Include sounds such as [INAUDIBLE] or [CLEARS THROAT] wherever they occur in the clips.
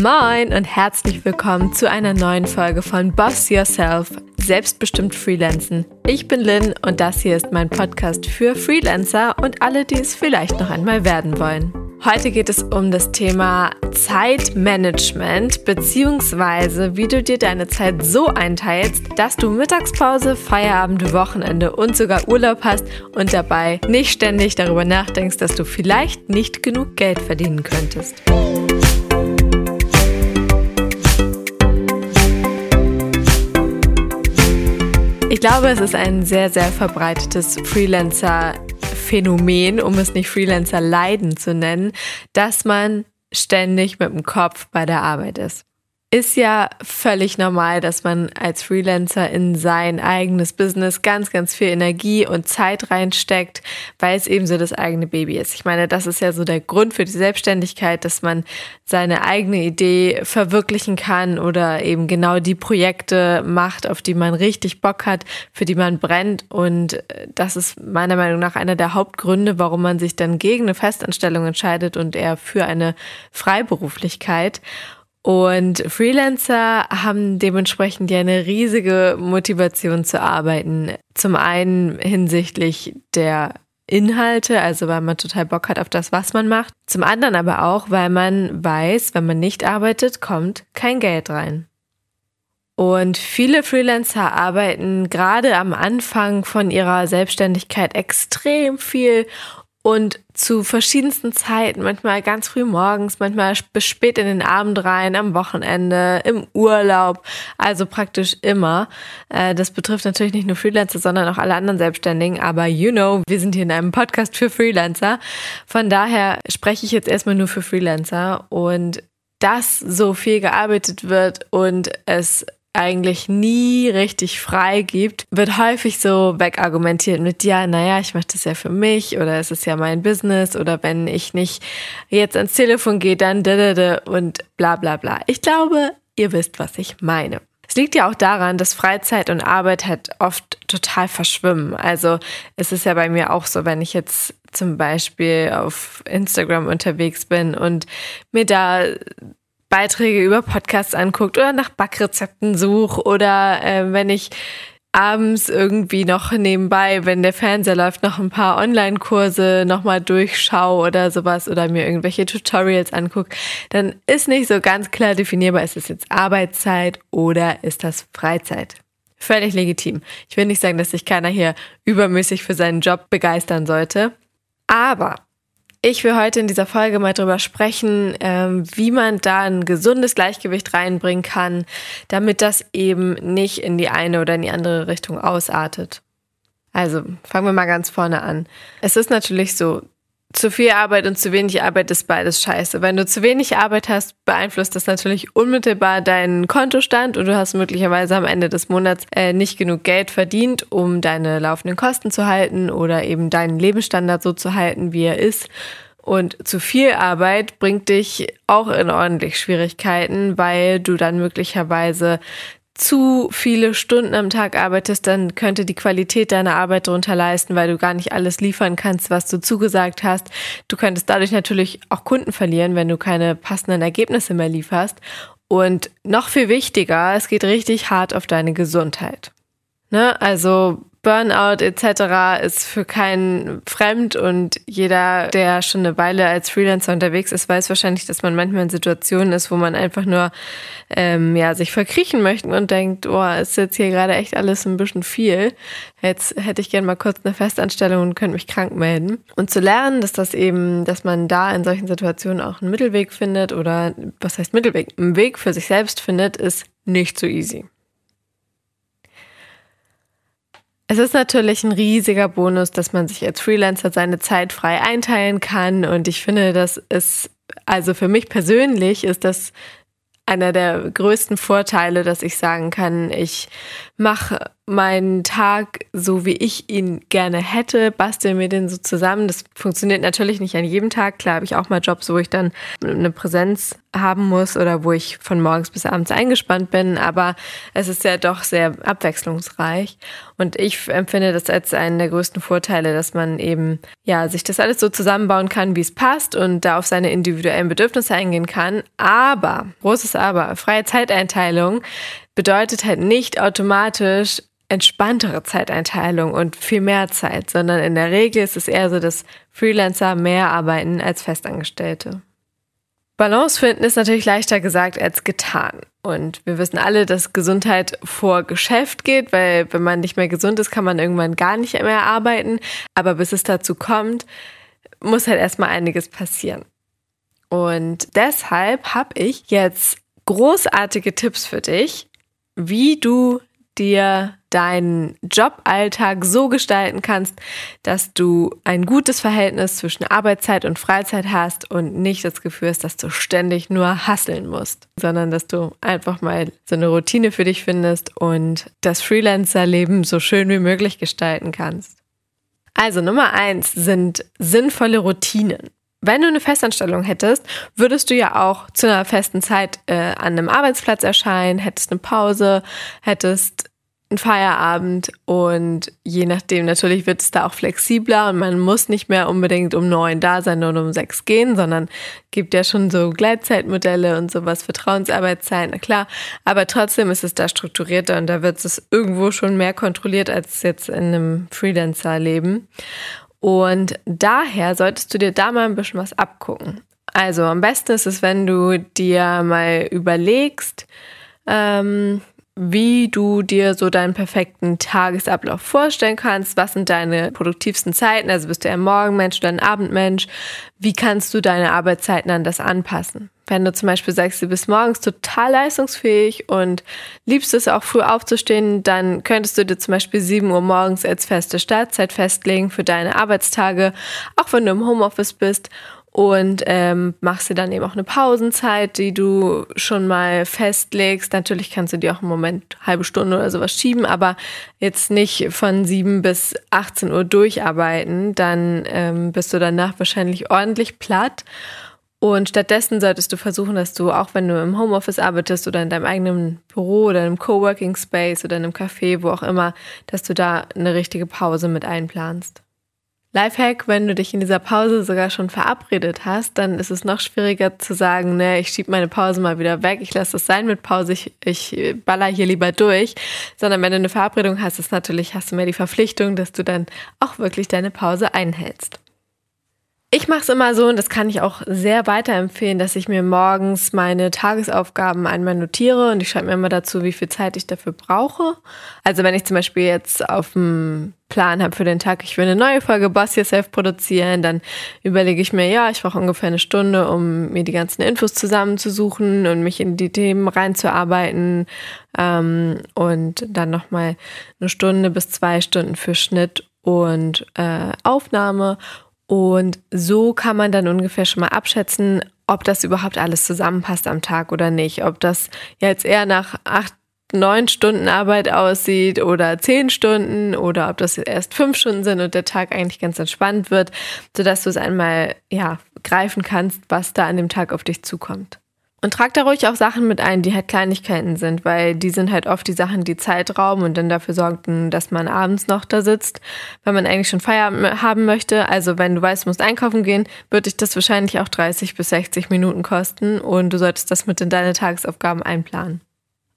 Moin und herzlich willkommen zu einer neuen Folge von Boss Yourself, selbstbestimmt Freelancen. Ich bin Lynn und das hier ist mein Podcast für Freelancer und alle, die es vielleicht noch einmal werden wollen. Heute geht es um das Thema Zeitmanagement beziehungsweise wie du dir deine Zeit so einteilst, dass du Mittagspause, Feierabend, Wochenende und sogar Urlaub hast und dabei nicht ständig darüber nachdenkst, dass du vielleicht nicht genug Geld verdienen könntest. Ich glaube, es ist ein sehr, sehr verbreitetes Freelancer-Phänomen, um es nicht Freelancer-Leiden zu nennen, dass man ständig mit dem Kopf bei der Arbeit ist ist ja völlig normal, dass man als Freelancer in sein eigenes Business ganz, ganz viel Energie und Zeit reinsteckt, weil es eben so das eigene Baby ist. Ich meine, das ist ja so der Grund für die Selbstständigkeit, dass man seine eigene Idee verwirklichen kann oder eben genau die Projekte macht, auf die man richtig Bock hat, für die man brennt. Und das ist meiner Meinung nach einer der Hauptgründe, warum man sich dann gegen eine Festanstellung entscheidet und eher für eine Freiberuflichkeit. Und Freelancer haben dementsprechend ja eine riesige Motivation zu arbeiten. Zum einen hinsichtlich der Inhalte, also weil man total Bock hat auf das, was man macht. Zum anderen aber auch, weil man weiß, wenn man nicht arbeitet, kommt kein Geld rein. Und viele Freelancer arbeiten gerade am Anfang von ihrer Selbstständigkeit extrem viel und zu verschiedensten Zeiten, manchmal ganz früh morgens, manchmal bis spät in den Abend rein, am Wochenende, im Urlaub, also praktisch immer. Äh, das betrifft natürlich nicht nur Freelancer, sondern auch alle anderen Selbstständigen, aber you know, wir sind hier in einem Podcast für Freelancer. Von daher spreche ich jetzt erstmal nur für Freelancer und dass so viel gearbeitet wird und es eigentlich nie richtig frei gibt, wird häufig so wegargumentiert mit, ja, naja, ich mache das ja für mich oder es ist ja mein Business oder wenn ich nicht jetzt ans Telefon gehe, dann und bla bla bla. Ich glaube, ihr wisst, was ich meine. Es liegt ja auch daran, dass Freizeit und Arbeit halt oft total verschwimmen. Also es ist ja bei mir auch so, wenn ich jetzt zum Beispiel auf Instagram unterwegs bin und mir da Beiträge über Podcasts anguckt oder nach Backrezepten suche oder äh, wenn ich abends irgendwie noch nebenbei, wenn der Fernseher läuft, noch ein paar Online-Kurse nochmal durchschaue oder sowas oder mir irgendwelche Tutorials angucke, dann ist nicht so ganz klar definierbar, ist es jetzt Arbeitszeit oder ist das Freizeit. Völlig legitim. Ich will nicht sagen, dass sich keiner hier übermäßig für seinen Job begeistern sollte. Aber ich will heute in dieser Folge mal drüber sprechen, ähm, wie man da ein gesundes Gleichgewicht reinbringen kann, damit das eben nicht in die eine oder in die andere Richtung ausartet. Also fangen wir mal ganz vorne an. Es ist natürlich so, zu viel Arbeit und zu wenig Arbeit ist beides scheiße. Wenn du zu wenig Arbeit hast, beeinflusst das natürlich unmittelbar deinen Kontostand und du hast möglicherweise am Ende des Monats äh, nicht genug Geld verdient, um deine laufenden Kosten zu halten oder eben deinen Lebensstandard so zu halten, wie er ist. Und zu viel Arbeit bringt dich auch in ordentlich Schwierigkeiten, weil du dann möglicherweise zu viele Stunden am Tag arbeitest, dann könnte die Qualität deiner Arbeit darunter leisten, weil du gar nicht alles liefern kannst, was du zugesagt hast. Du könntest dadurch natürlich auch Kunden verlieren, wenn du keine passenden Ergebnisse mehr lieferst. Und noch viel wichtiger, es geht richtig hart auf deine Gesundheit. Ne? Also Burnout etc. ist für keinen fremd und jeder, der schon eine Weile als Freelancer unterwegs ist, weiß wahrscheinlich, dass man manchmal in Situationen ist, wo man einfach nur ähm, ja, sich verkriechen möchte und denkt, oh, ist jetzt hier gerade echt alles ein bisschen viel. Jetzt hätte ich gerne mal kurz eine Festanstellung und könnte mich krank melden. Und zu lernen, dass das eben, dass man da in solchen Situationen auch einen Mittelweg findet oder was heißt Mittelweg, einen Weg für sich selbst findet, ist nicht so easy. Es ist natürlich ein riesiger Bonus, dass man sich als Freelancer seine Zeit frei einteilen kann. Und ich finde, das ist, also für mich persönlich ist das einer der größten Vorteile, dass ich sagen kann, ich mache meinen Tag so, wie ich ihn gerne hätte, bastel mir den so zusammen. Das funktioniert natürlich nicht an jedem Tag. Klar habe ich auch mal Jobs, wo ich dann eine Präsenz haben muss oder wo ich von morgens bis abends eingespannt bin, aber es ist ja doch sehr abwechslungsreich und ich empfinde das als einen der größten Vorteile, dass man eben ja sich das alles so zusammenbauen kann, wie es passt und da auf seine individuellen Bedürfnisse eingehen kann, aber großes aber freie Zeiteinteilung bedeutet halt nicht automatisch entspanntere Zeiteinteilung und viel mehr Zeit, sondern in der Regel ist es eher so, dass Freelancer mehr arbeiten als Festangestellte. Balance finden ist natürlich leichter gesagt als getan. Und wir wissen alle, dass Gesundheit vor Geschäft geht, weil wenn man nicht mehr gesund ist, kann man irgendwann gar nicht mehr arbeiten. Aber bis es dazu kommt, muss halt erstmal einiges passieren. Und deshalb habe ich jetzt großartige Tipps für dich, wie du dir deinen Joballtag so gestalten kannst, dass du ein gutes Verhältnis zwischen Arbeitszeit und Freizeit hast und nicht das Gefühl hast, dass du ständig nur hasseln musst, sondern dass du einfach mal so eine Routine für dich findest und das Freelancer-Leben so schön wie möglich gestalten kannst. Also Nummer eins sind sinnvolle Routinen. Wenn du eine Festanstellung hättest, würdest du ja auch zu einer festen Zeit äh, an einem Arbeitsplatz erscheinen, hättest eine Pause, hättest ein Feierabend und je nachdem natürlich wird es da auch flexibler und man muss nicht mehr unbedingt um neun da sein und um sechs gehen, sondern gibt ja schon so Gleitzeitmodelle und sowas, Vertrauensarbeitszeit, na klar, aber trotzdem ist es da strukturierter und da wird es irgendwo schon mehr kontrolliert als jetzt in einem Freelancer-Leben. Und daher solltest du dir da mal ein bisschen was abgucken. Also am besten ist es, wenn du dir mal überlegst, ähm, wie du dir so deinen perfekten Tagesablauf vorstellen kannst. Was sind deine produktivsten Zeiten? Also bist du ein Morgenmensch oder ein Abendmensch? Wie kannst du deine Arbeitszeiten an das anpassen? Wenn du zum Beispiel sagst, du bist morgens total leistungsfähig und liebst es auch früh aufzustehen, dann könntest du dir zum Beispiel 7 Uhr morgens als feste Startzeit festlegen für deine Arbeitstage, auch wenn du im Homeoffice bist und ähm, machst dir dann eben auch eine Pausenzeit, die du schon mal festlegst. Natürlich kannst du dir auch im Moment halbe Stunde oder sowas schieben, aber jetzt nicht von 7 bis 18 Uhr durcharbeiten. Dann ähm, bist du danach wahrscheinlich ordentlich platt. Und stattdessen solltest du versuchen, dass du, auch wenn du im Homeoffice arbeitest oder in deinem eigenen Büro oder einem Coworking Space oder in einem Café, wo auch immer, dass du da eine richtige Pause mit einplanst. Lifehack, wenn du dich in dieser Pause sogar schon verabredet hast, dann ist es noch schwieriger zu sagen, ne, ich schiebe meine Pause mal wieder weg, ich lasse es sein mit Pause, ich, ich baller hier lieber durch. Sondern wenn du eine Verabredung hast, ist natürlich, hast du mehr die Verpflichtung, dass du dann auch wirklich deine Pause einhältst. Ich mache es immer so und das kann ich auch sehr weiterempfehlen, dass ich mir morgens meine Tagesaufgaben einmal notiere und ich schreibe mir immer dazu, wie viel Zeit ich dafür brauche. Also wenn ich zum Beispiel jetzt auf dem Plan habe für den Tag, ich will eine neue Folge Boss Yourself produzieren, dann überlege ich mir, ja, ich brauche ungefähr eine Stunde, um mir die ganzen Infos zusammenzusuchen und mich in die Themen reinzuarbeiten ähm, und dann nochmal eine Stunde bis zwei Stunden für Schnitt und äh, Aufnahme und so kann man dann ungefähr schon mal abschätzen, ob das überhaupt alles zusammenpasst am Tag oder nicht. Ob das jetzt eher nach acht, neun Stunden Arbeit aussieht oder zehn Stunden oder ob das erst fünf Stunden sind und der Tag eigentlich ganz entspannt wird, sodass du es einmal, ja, greifen kannst, was da an dem Tag auf dich zukommt. Und trag da ruhig auch Sachen mit ein, die halt Kleinigkeiten sind, weil die sind halt oft die Sachen, die Zeit rauben und dann dafür sorgen, dass man abends noch da sitzt, wenn man eigentlich schon Feierabend haben möchte. Also wenn du weißt, du musst einkaufen gehen, wird dich das wahrscheinlich auch 30 bis 60 Minuten kosten und du solltest das mit in deine Tagesaufgaben einplanen.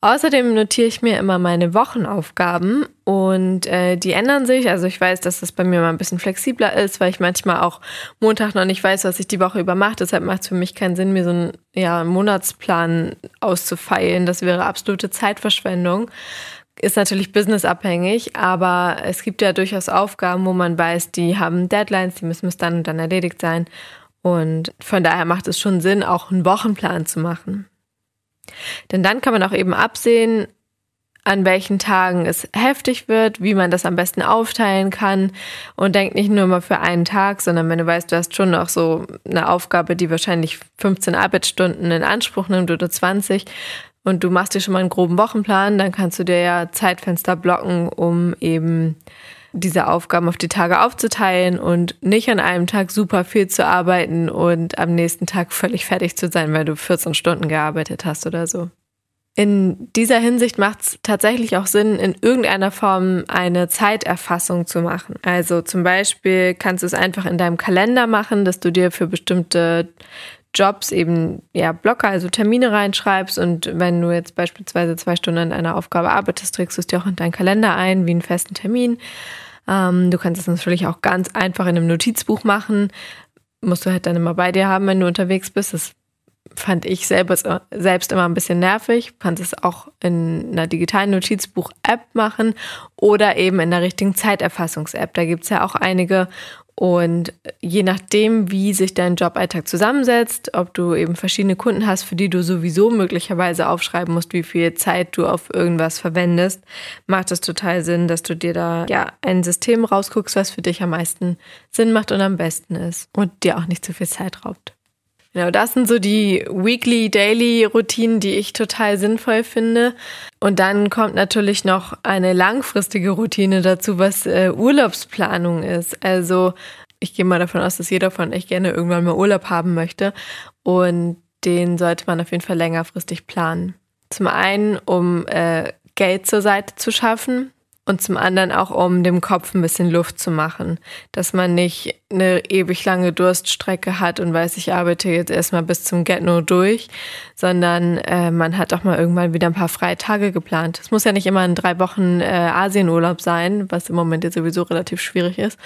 Außerdem notiere ich mir immer meine Wochenaufgaben und äh, die ändern sich. Also ich weiß, dass das bei mir mal ein bisschen flexibler ist, weil ich manchmal auch Montag noch nicht weiß, was ich die Woche über mache. Deshalb macht es für mich keinen Sinn, mir so einen ja, Monatsplan auszufeilen. Das wäre absolute Zeitverschwendung. Ist natürlich businessabhängig, aber es gibt ja durchaus Aufgaben, wo man weiß, die haben Deadlines, die müssen bis dann und dann erledigt sein. Und von daher macht es schon Sinn, auch einen Wochenplan zu machen. Denn dann kann man auch eben absehen, an welchen Tagen es heftig wird, wie man das am besten aufteilen kann. Und denkt nicht nur mal für einen Tag, sondern wenn du weißt, du hast schon noch so eine Aufgabe, die wahrscheinlich 15 Arbeitsstunden in Anspruch nimmt oder 20, und du machst dir schon mal einen groben Wochenplan, dann kannst du dir ja Zeitfenster blocken, um eben diese Aufgaben auf die Tage aufzuteilen und nicht an einem Tag super viel zu arbeiten und am nächsten Tag völlig fertig zu sein, weil du 14 Stunden gearbeitet hast oder so. In dieser Hinsicht macht es tatsächlich auch Sinn, in irgendeiner Form eine Zeiterfassung zu machen. Also zum Beispiel kannst du es einfach in deinem Kalender machen, dass du dir für bestimmte Jobs eben ja Blocker, also Termine reinschreibst und wenn du jetzt beispielsweise zwei Stunden an einer Aufgabe arbeitest, trägst du es dir auch in deinen Kalender ein, wie einen festen Termin. Ähm, du kannst es natürlich auch ganz einfach in einem Notizbuch machen. Musst du halt dann immer bei dir haben, wenn du unterwegs bist. Das fand ich selber, selbst immer ein bisschen nervig. Du kannst es auch in einer digitalen Notizbuch-App machen oder eben in der richtigen Zeiterfassungs-App. Da gibt es ja auch einige. Und je nachdem, wie sich dein Joballtag zusammensetzt, ob du eben verschiedene Kunden hast, für die du sowieso möglicherweise aufschreiben musst, wie viel Zeit du auf irgendwas verwendest, macht es total Sinn, dass du dir da ja ein System rausguckst, was für dich am meisten Sinn macht und am besten ist und dir auch nicht zu viel Zeit raubt. Genau, das sind so die Weekly, Daily Routinen, die ich total sinnvoll finde. Und dann kommt natürlich noch eine langfristige Routine dazu, was äh, Urlaubsplanung ist. Also ich gehe mal davon aus, dass jeder von euch gerne irgendwann mal Urlaub haben möchte. Und den sollte man auf jeden Fall längerfristig planen. Zum einen, um äh, Geld zur Seite zu schaffen, und zum anderen auch, um dem Kopf ein bisschen Luft zu machen, dass man nicht eine ewig lange Durststrecke hat und weiß, ich arbeite jetzt erstmal bis zum Get-No durch, sondern äh, man hat auch mal irgendwann wieder ein paar freie Tage geplant. Es muss ja nicht immer in drei Wochen äh, Asienurlaub sein, was im Moment jetzt sowieso relativ schwierig ist.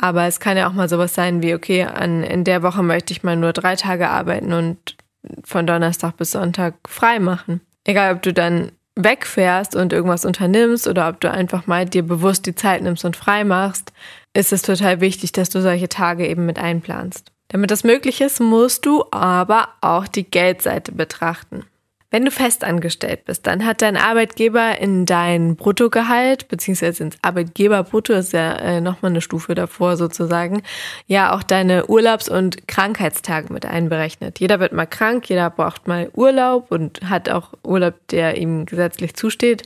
Aber es kann ja auch mal sowas sein wie, okay, an, in der Woche möchte ich mal nur drei Tage arbeiten und von Donnerstag bis Sonntag frei machen. Egal, ob du dann wegfährst und irgendwas unternimmst oder ob du einfach mal dir bewusst die Zeit nimmst und frei machst, ist es total wichtig, dass du solche Tage eben mit einplanst. Damit das möglich ist, musst du aber auch die Geldseite betrachten. Wenn du festangestellt bist, dann hat dein Arbeitgeber in dein Bruttogehalt, beziehungsweise ins Arbeitgeberbrutto, ist ja äh, nochmal eine Stufe davor sozusagen, ja auch deine Urlaubs- und Krankheitstage mit einberechnet. Jeder wird mal krank, jeder braucht mal Urlaub und hat auch Urlaub, der ihm gesetzlich zusteht.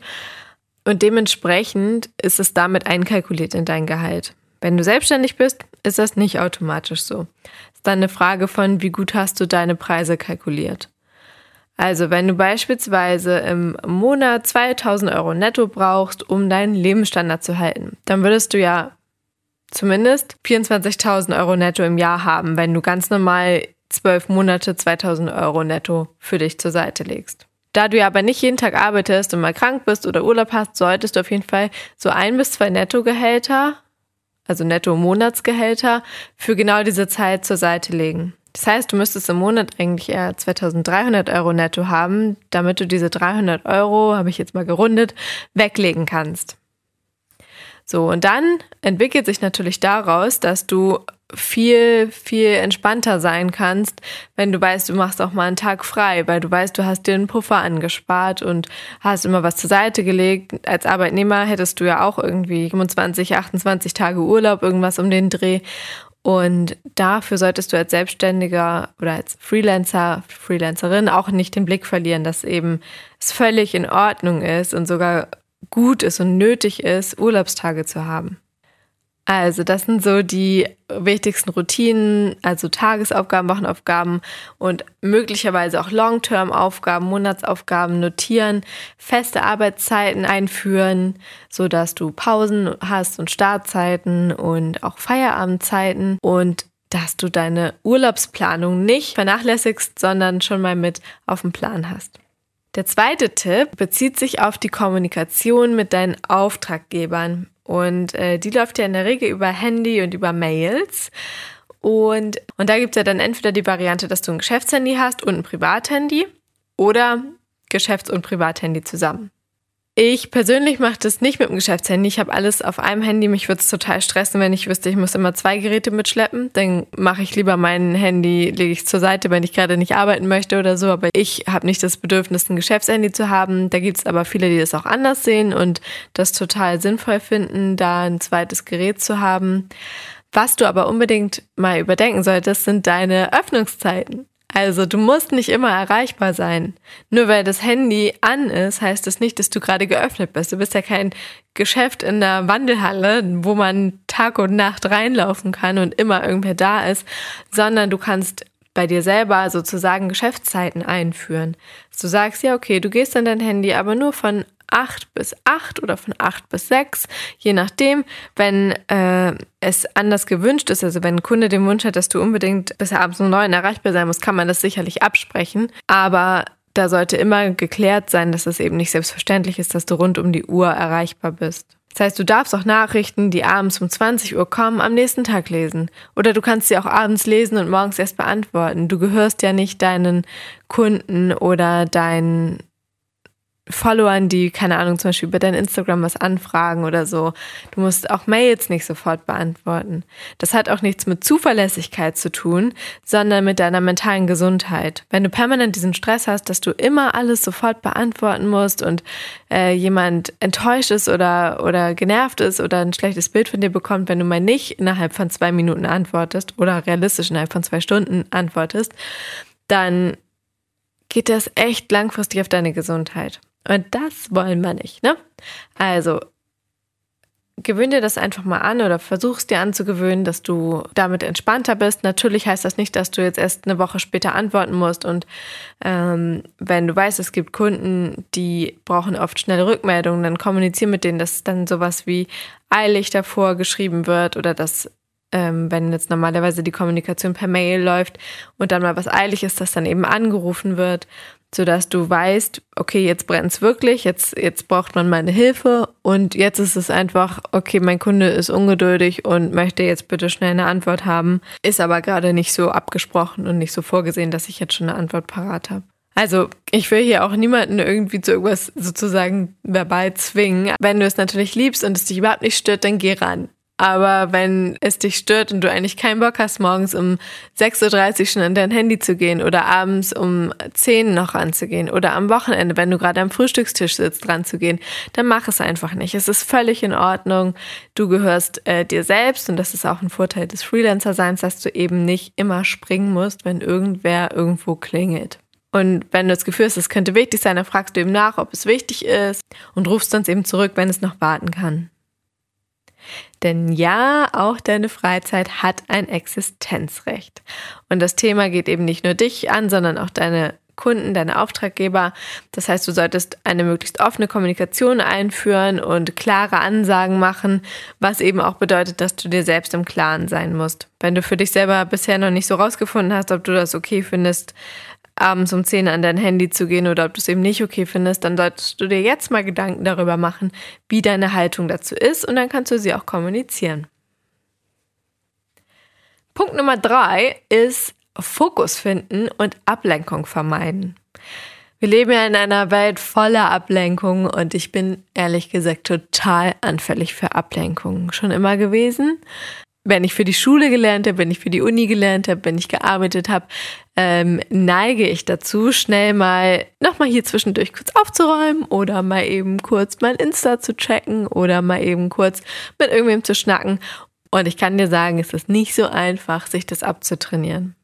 Und dementsprechend ist es damit einkalkuliert in dein Gehalt. Wenn du selbstständig bist, ist das nicht automatisch so. Ist dann eine Frage von, wie gut hast du deine Preise kalkuliert. Also wenn du beispielsweise im Monat 2000 Euro netto brauchst, um deinen Lebensstandard zu halten, dann würdest du ja zumindest 24.000 Euro netto im Jahr haben, wenn du ganz normal zwölf Monate 2000 Euro netto für dich zur Seite legst. Da du ja aber nicht jeden Tag arbeitest und mal krank bist oder Urlaub hast, solltest du auf jeden Fall so ein bis zwei Nettogehälter, also Netto-Monatsgehälter, für genau diese Zeit zur Seite legen. Das heißt, du müsstest im Monat eigentlich eher 2300 Euro netto haben, damit du diese 300 Euro, habe ich jetzt mal gerundet, weglegen kannst. So, und dann entwickelt sich natürlich daraus, dass du viel, viel entspannter sein kannst, wenn du weißt, du machst auch mal einen Tag frei, weil du weißt, du hast dir einen Puffer angespart und hast immer was zur Seite gelegt. Als Arbeitnehmer hättest du ja auch irgendwie 25, 28 Tage Urlaub, irgendwas um den Dreh. Und dafür solltest du als Selbstständiger oder als Freelancer, Freelancerin auch nicht den Blick verlieren, dass eben es völlig in Ordnung ist und sogar gut ist und nötig ist, Urlaubstage zu haben. Also, das sind so die wichtigsten Routinen, also Tagesaufgaben, Wochenaufgaben und möglicherweise auch Long-Term-Aufgaben, Monatsaufgaben notieren, feste Arbeitszeiten einführen, so dass du Pausen hast und Startzeiten und auch Feierabendzeiten und dass du deine Urlaubsplanung nicht vernachlässigst, sondern schon mal mit auf dem Plan hast. Der zweite Tipp bezieht sich auf die Kommunikation mit deinen Auftraggebern. Und äh, die läuft ja in der Regel über Handy und über Mails. Und, und da gibt es ja dann entweder die Variante, dass du ein Geschäftshandy hast und ein Privathandy oder Geschäfts- und Privathandy zusammen. Ich persönlich mache das nicht mit dem Geschäftshandy. Ich habe alles auf einem Handy. Mich würde es total stressen, wenn ich wüsste, ich muss immer zwei Geräte mitschleppen. Dann mache ich lieber mein Handy, lege ich zur Seite, wenn ich gerade nicht arbeiten möchte oder so. Aber ich habe nicht das Bedürfnis, ein Geschäftshandy zu haben. Da gibt es aber viele, die das auch anders sehen und das total sinnvoll finden, da ein zweites Gerät zu haben. Was du aber unbedingt mal überdenken solltest, sind deine Öffnungszeiten. Also du musst nicht immer erreichbar sein. Nur weil das Handy an ist, heißt das nicht, dass du gerade geöffnet bist. Du bist ja kein Geschäft in der Wandelhalle, wo man Tag und Nacht reinlaufen kann und immer irgendwer da ist, sondern du kannst bei dir selber sozusagen Geschäftszeiten einführen. Du sagst, ja, okay, du gehst an dein Handy, aber nur von 8 bis 8 oder von 8 bis 6, je nachdem, wenn äh, es anders gewünscht ist. Also wenn ein Kunde den Wunsch hat, dass du unbedingt bis abends um 9 erreichbar sein musst, kann man das sicherlich absprechen. Aber da sollte immer geklärt sein, dass es eben nicht selbstverständlich ist, dass du rund um die Uhr erreichbar bist. Das heißt, du darfst auch Nachrichten, die abends um 20 Uhr kommen, am nächsten Tag lesen. Oder du kannst sie auch abends lesen und morgens erst beantworten. Du gehörst ja nicht deinen Kunden oder deinen Followern, die, keine Ahnung, zum Beispiel über dein Instagram was anfragen oder so. Du musst auch Mails nicht sofort beantworten. Das hat auch nichts mit Zuverlässigkeit zu tun, sondern mit deiner mentalen Gesundheit. Wenn du permanent diesen Stress hast, dass du immer alles sofort beantworten musst und äh, jemand enttäuscht ist oder, oder genervt ist oder ein schlechtes Bild von dir bekommt, wenn du mal nicht innerhalb von zwei Minuten antwortest oder realistisch innerhalb von zwei Stunden antwortest, dann geht das echt langfristig auf deine Gesundheit. Und das wollen wir nicht, ne? Also, gewöhn dir das einfach mal an oder versuchst dir anzugewöhnen, dass du damit entspannter bist. Natürlich heißt das nicht, dass du jetzt erst eine Woche später antworten musst. Und ähm, wenn du weißt, es gibt Kunden, die brauchen oft schnelle Rückmeldungen, dann kommunizier mit denen, dass dann sowas wie eilig davor geschrieben wird oder dass ähm, wenn jetzt normalerweise die Kommunikation per Mail läuft und dann mal was eilig ist, dass dann eben angerufen wird sodass du weißt, okay, jetzt brennt es wirklich, jetzt, jetzt braucht man meine Hilfe und jetzt ist es einfach, okay, mein Kunde ist ungeduldig und möchte jetzt bitte schnell eine Antwort haben, ist aber gerade nicht so abgesprochen und nicht so vorgesehen, dass ich jetzt schon eine Antwort parat habe. Also ich will hier auch niemanden irgendwie zu irgendwas sozusagen verbal zwingen. Wenn du es natürlich liebst und es dich überhaupt nicht stört, dann geh ran. Aber wenn es dich stört und du eigentlich keinen Bock hast, morgens um 6.30 Uhr schon an dein Handy zu gehen oder abends um 10 Uhr noch ranzugehen oder am Wochenende, wenn du gerade am Frühstückstisch sitzt, ranzugehen, dann mach es einfach nicht. Es ist völlig in Ordnung. Du gehörst äh, dir selbst und das ist auch ein Vorteil des Freelancer-Seins, dass du eben nicht immer springen musst, wenn irgendwer irgendwo klingelt. Und wenn du das Gefühl hast, es könnte wichtig sein, dann fragst du ihm nach, ob es wichtig ist und rufst sonst eben zurück, wenn es noch warten kann. Denn ja, auch deine Freizeit hat ein Existenzrecht. Und das Thema geht eben nicht nur dich an, sondern auch deine Kunden, deine Auftraggeber. Das heißt, du solltest eine möglichst offene Kommunikation einführen und klare Ansagen machen, was eben auch bedeutet, dass du dir selbst im Klaren sein musst. Wenn du für dich selber bisher noch nicht so rausgefunden hast, ob du das okay findest, abends um 10 an dein Handy zu gehen oder ob du es eben nicht okay findest, dann solltest du dir jetzt mal Gedanken darüber machen, wie deine Haltung dazu ist und dann kannst du sie auch kommunizieren. Punkt Nummer drei ist Fokus finden und Ablenkung vermeiden. Wir leben ja in einer Welt voller Ablenkung und ich bin ehrlich gesagt total anfällig für Ablenkungen. Schon immer gewesen wenn ich für die Schule gelernt habe, wenn ich für die Uni gelernt habe, wenn ich gearbeitet habe, ähm, neige ich dazu, schnell mal nochmal hier zwischendurch kurz aufzuräumen oder mal eben kurz mein Insta zu checken oder mal eben kurz mit irgendwem zu schnacken. Und ich kann dir sagen, es ist nicht so einfach, sich das abzutrainieren.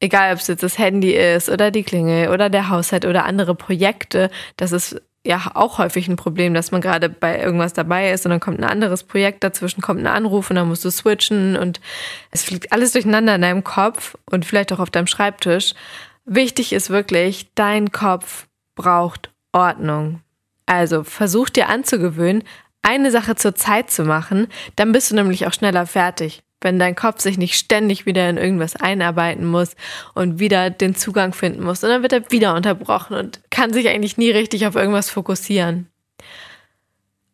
Egal, ob es jetzt das Handy ist oder die Klingel oder der Haushalt oder andere Projekte, das ist ja auch häufig ein Problem, dass man gerade bei irgendwas dabei ist und dann kommt ein anderes Projekt dazwischen, kommt ein Anruf und dann musst du switchen und es fliegt alles durcheinander in deinem Kopf und vielleicht auch auf deinem Schreibtisch. Wichtig ist wirklich, dein Kopf braucht Ordnung. Also versuch dir anzugewöhnen, eine Sache zur Zeit zu machen, dann bist du nämlich auch schneller fertig wenn dein Kopf sich nicht ständig wieder in irgendwas einarbeiten muss und wieder den Zugang finden muss. Und dann wird er wieder unterbrochen und kann sich eigentlich nie richtig auf irgendwas fokussieren.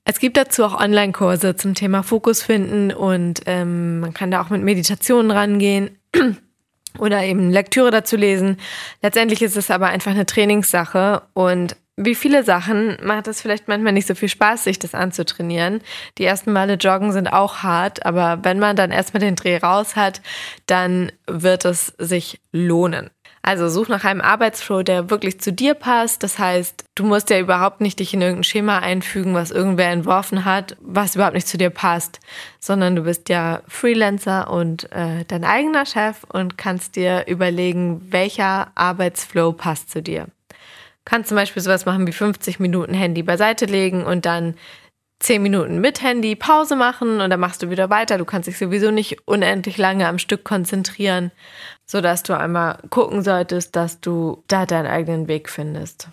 Es gibt dazu auch Online-Kurse zum Thema Fokus finden und ähm, man kann da auch mit Meditationen rangehen [CLEARS THROAT] oder eben Lektüre dazu lesen. Letztendlich ist es aber einfach eine Trainingssache und wie viele Sachen macht es vielleicht manchmal nicht so viel Spaß, sich das anzutrainieren. Die ersten Male joggen sind auch hart, aber wenn man dann erstmal den Dreh raus hat, dann wird es sich lohnen. Also such nach einem Arbeitsflow, der wirklich zu dir passt. Das heißt, du musst ja überhaupt nicht dich in irgendein Schema einfügen, was irgendwer entworfen hat, was überhaupt nicht zu dir passt, sondern du bist ja Freelancer und äh, dein eigener Chef und kannst dir überlegen, welcher Arbeitsflow passt zu dir. Kannst zum Beispiel sowas machen wie 50 Minuten Handy beiseite legen und dann 10 Minuten mit Handy Pause machen und dann machst du wieder weiter. Du kannst dich sowieso nicht unendlich lange am Stück konzentrieren sodass du einmal gucken solltest, dass du da deinen eigenen Weg findest.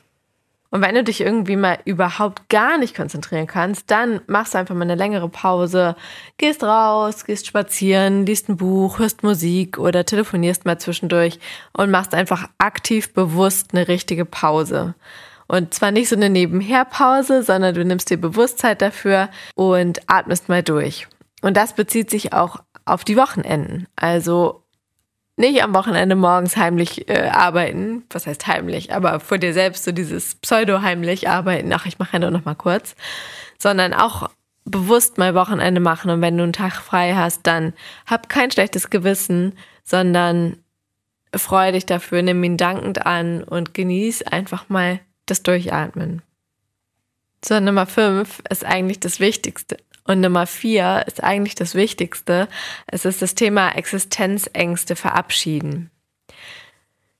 Und wenn du dich irgendwie mal überhaupt gar nicht konzentrieren kannst, dann machst du einfach mal eine längere Pause, gehst raus, gehst spazieren, liest ein Buch, hörst Musik oder telefonierst mal zwischendurch und machst einfach aktiv bewusst eine richtige Pause. Und zwar nicht so eine Nebenherpause, sondern du nimmst dir Bewusstheit dafür und atmest mal durch. Und das bezieht sich auch auf die Wochenenden. Also nicht am Wochenende morgens heimlich äh, arbeiten. Was heißt heimlich? Aber vor dir selbst so dieses pseudo-heimlich arbeiten. Ach, ich mache ja nur noch mal kurz. Sondern auch bewusst mal Wochenende machen. Und wenn du einen Tag frei hast, dann hab kein schlechtes Gewissen, sondern freue dich dafür, nimm ihn dankend an und genieß einfach mal das Durchatmen. So, Nummer fünf ist eigentlich das Wichtigste. Und Nummer vier ist eigentlich das Wichtigste. Es ist das Thema Existenzängste verabschieden.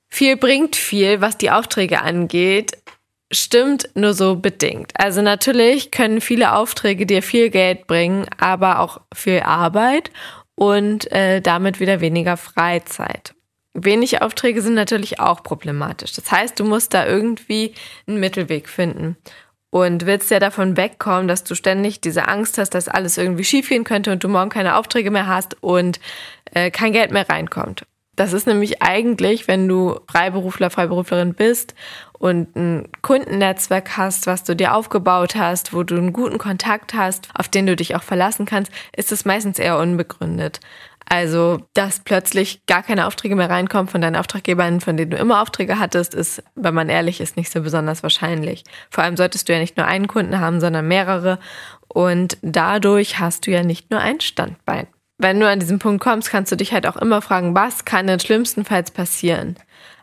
Viel bringt viel, was die Aufträge angeht, stimmt nur so bedingt. Also natürlich können viele Aufträge dir viel Geld bringen, aber auch viel Arbeit und äh, damit wieder weniger Freizeit. Wenig Aufträge sind natürlich auch problematisch. Das heißt, du musst da irgendwie einen Mittelweg finden und willst ja davon wegkommen, dass du ständig diese Angst hast, dass alles irgendwie schiefgehen könnte und du morgen keine Aufträge mehr hast und äh, kein Geld mehr reinkommt. Das ist nämlich eigentlich, wenn du Freiberufler, Freiberuflerin bist und ein Kundennetzwerk hast, was du dir aufgebaut hast, wo du einen guten Kontakt hast, auf den du dich auch verlassen kannst, ist es meistens eher unbegründet. Also, dass plötzlich gar keine Aufträge mehr reinkommen von deinen Auftraggebern, von denen du immer Aufträge hattest, ist, wenn man ehrlich ist, nicht so besonders wahrscheinlich. Vor allem solltest du ja nicht nur einen Kunden haben, sondern mehrere. Und dadurch hast du ja nicht nur ein Standbein. Wenn du an diesen Punkt kommst, kannst du dich halt auch immer fragen, was kann denn schlimmstenfalls passieren?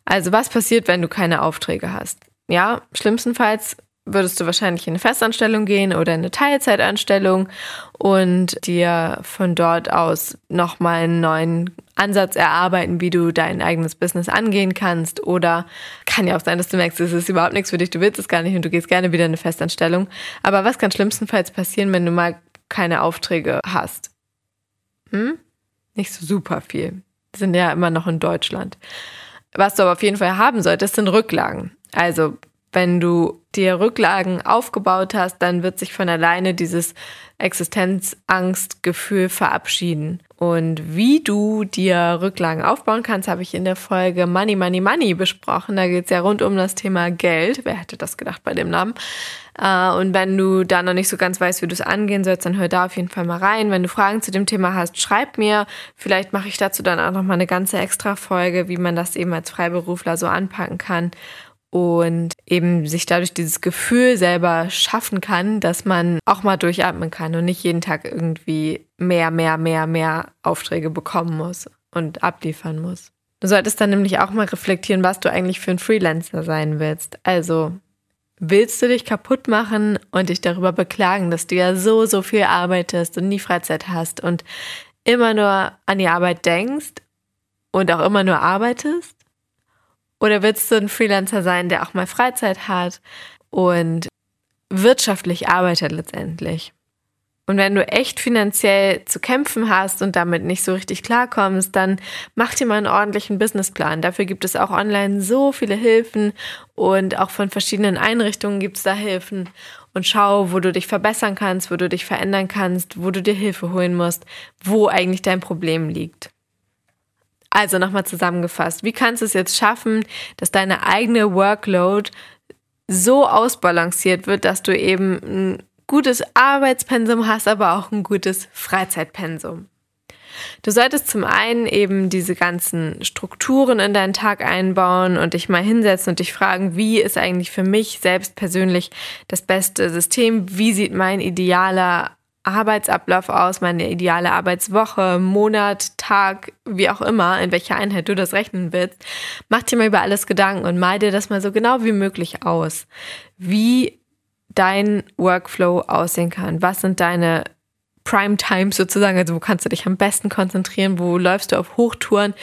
Also was passiert, wenn du keine Aufträge hast? Ja, schlimmstenfalls würdest du wahrscheinlich in eine Festanstellung gehen oder in eine Teilzeitanstellung und dir von dort aus nochmal einen neuen Ansatz erarbeiten, wie du dein eigenes Business angehen kannst. Oder kann ja auch sein, dass du merkst, es ist überhaupt nichts für dich, du willst es gar nicht und du gehst gerne wieder in eine Festanstellung. Aber was kann schlimmstenfalls passieren, wenn du mal keine Aufträge hast? Hm? Nicht so super viel. Wir sind ja immer noch in Deutschland. Was du aber auf jeden Fall haben solltest, sind Rücklagen. Also wenn du dir Rücklagen aufgebaut hast, dann wird sich von alleine dieses Existenzangstgefühl verabschieden. Und wie du dir Rücklagen aufbauen kannst, habe ich in der Folge Money, Money, Money besprochen. Da geht es ja rund um das Thema Geld. Wer hätte das gedacht bei dem Namen? Äh, und wenn du da noch nicht so ganz weißt, wie du es angehen sollst, dann hör da auf jeden Fall mal rein. Wenn du Fragen zu dem Thema hast, schreib mir. Vielleicht mache ich dazu dann auch noch mal eine ganze extra Folge, wie man das eben als Freiberufler so anpacken kann und eben sich dadurch dieses Gefühl selber schaffen kann, dass man auch mal durchatmen kann und nicht jeden Tag irgendwie mehr, mehr, mehr, mehr Aufträge bekommen muss und abliefern muss. Du solltest dann nämlich auch mal reflektieren, was du eigentlich für ein Freelancer sein willst. Also willst du dich kaputt machen und dich darüber beklagen, dass du ja so, so viel arbeitest und nie Freizeit hast und immer nur an die Arbeit denkst und auch immer nur arbeitest? Oder willst du ein Freelancer sein, der auch mal Freizeit hat und wirtschaftlich arbeitet letztendlich? Und wenn du echt finanziell zu kämpfen hast und damit nicht so richtig klarkommst, dann mach dir mal einen ordentlichen Businessplan. Dafür gibt es auch online so viele Hilfen und auch von verschiedenen Einrichtungen gibt es da Hilfen. Und schau, wo du dich verbessern kannst, wo du dich verändern kannst, wo du dir Hilfe holen musst, wo eigentlich dein Problem liegt. Also nochmal zusammengefasst, wie kannst du es jetzt schaffen, dass deine eigene Workload so ausbalanciert wird, dass du eben ein gutes Arbeitspensum hast, aber auch ein gutes Freizeitpensum? Du solltest zum einen eben diese ganzen Strukturen in deinen Tag einbauen und dich mal hinsetzen und dich fragen, wie ist eigentlich für mich selbst persönlich das beste System? Wie sieht mein idealer Arbeitsablauf aus, meine ideale Arbeitswoche, Monat, Tag, wie auch immer, in welcher Einheit du das rechnen willst. Mach dir mal über alles Gedanken und mal dir das mal so genau wie möglich aus. Wie dein Workflow aussehen kann. Was sind deine Prime Times sozusagen? Also wo kannst du dich am besten konzentrieren? Wo läufst du auf Hochtouren?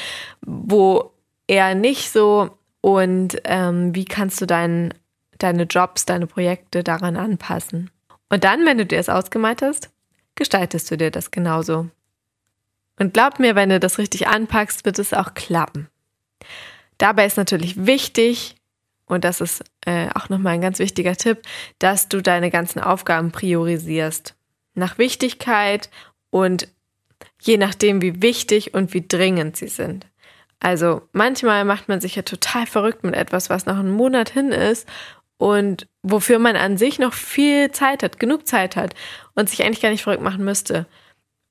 Wo eher nicht so? Und ähm, wie kannst du dein, deine Jobs, deine Projekte daran anpassen? Und dann, wenn du dir das ausgemalt hast, gestaltest du dir das genauso. Und glaub mir, wenn du das richtig anpackst, wird es auch klappen. Dabei ist natürlich wichtig, und das ist äh, auch nochmal ein ganz wichtiger Tipp, dass du deine ganzen Aufgaben priorisierst. Nach Wichtigkeit und je nachdem, wie wichtig und wie dringend sie sind. Also manchmal macht man sich ja total verrückt mit etwas, was noch einen Monat hin ist und wofür man an sich noch viel Zeit hat, genug Zeit hat und sich eigentlich gar nicht verrückt machen müsste.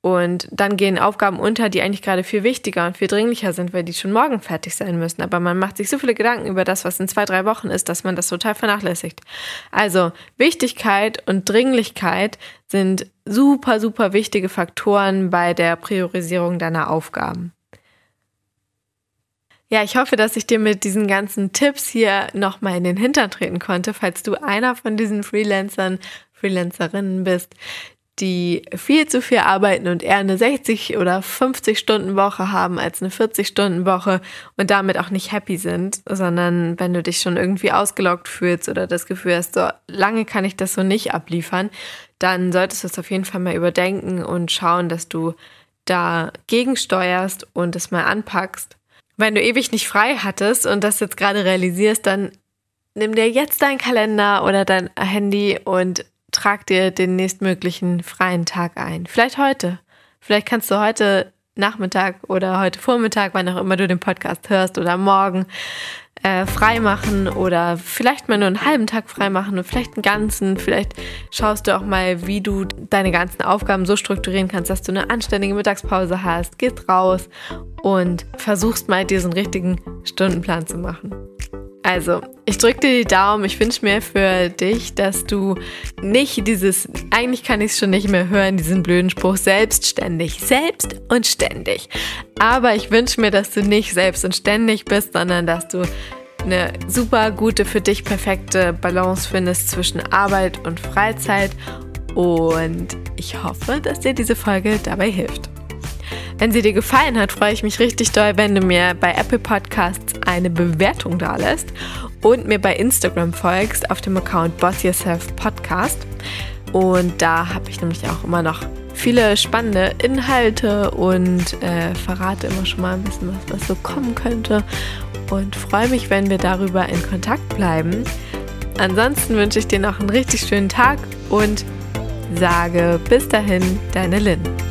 Und dann gehen Aufgaben unter, die eigentlich gerade viel wichtiger und viel dringlicher sind, weil die schon morgen fertig sein müssen. Aber man macht sich so viele Gedanken über das, was in zwei, drei Wochen ist, dass man das total vernachlässigt. Also Wichtigkeit und Dringlichkeit sind super, super wichtige Faktoren bei der Priorisierung deiner Aufgaben. Ja, ich hoffe, dass ich dir mit diesen ganzen Tipps hier nochmal in den Hintern treten konnte, falls du einer von diesen Freelancern, Freelancerinnen bist, die viel zu viel arbeiten und eher eine 60 oder 50 Stunden Woche haben als eine 40 Stunden Woche und damit auch nicht happy sind, sondern wenn du dich schon irgendwie ausgelockt fühlst oder das Gefühl hast, so lange kann ich das so nicht abliefern, dann solltest du es auf jeden Fall mal überdenken und schauen, dass du da gegensteuerst und es mal anpackst wenn du ewig nicht frei hattest und das jetzt gerade realisierst, dann nimm dir jetzt deinen Kalender oder dein Handy und trag dir den nächstmöglichen freien Tag ein. Vielleicht heute. Vielleicht kannst du heute Nachmittag oder heute Vormittag, wann auch immer du den Podcast hörst oder morgen äh, frei machen oder vielleicht mal nur einen halben Tag frei machen und vielleicht einen ganzen. Vielleicht schaust du auch mal, wie du deine ganzen Aufgaben so strukturieren kannst, dass du eine anständige Mittagspause hast. Gehst raus und versuchst mal diesen richtigen Stundenplan zu machen. Also, ich drücke dir die Daumen. Ich wünsche mir für dich, dass du nicht dieses, eigentlich kann ich es schon nicht mehr hören, diesen blöden Spruch, selbstständig, selbst und ständig. Aber ich wünsche mir, dass du nicht selbst und ständig bist, sondern dass du eine super gute, für dich perfekte Balance findest zwischen Arbeit und Freizeit. Und ich hoffe, dass dir diese Folge dabei hilft. Wenn sie dir gefallen hat, freue ich mich richtig doll, wenn du mir bei Apple Podcasts eine Bewertung dalässt und mir bei Instagram folgst auf dem Account Boss Yourself Podcast. Und da habe ich nämlich auch immer noch viele spannende Inhalte und äh, verrate immer schon mal ein bisschen, was, was so kommen könnte. Und freue mich, wenn wir darüber in Kontakt bleiben. Ansonsten wünsche ich dir noch einen richtig schönen Tag und sage bis dahin, deine Lynn.